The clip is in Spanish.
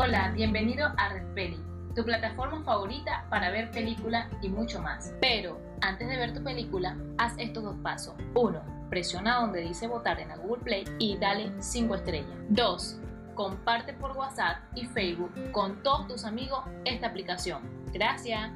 Hola, bienvenido a RedPeli, tu plataforma favorita para ver películas y mucho más. Pero antes de ver tu película, haz estos dos pasos. 1. Presiona donde dice votar en la Google Play y dale 5 estrellas. 2. Comparte por WhatsApp y Facebook con todos tus amigos esta aplicación. Gracias.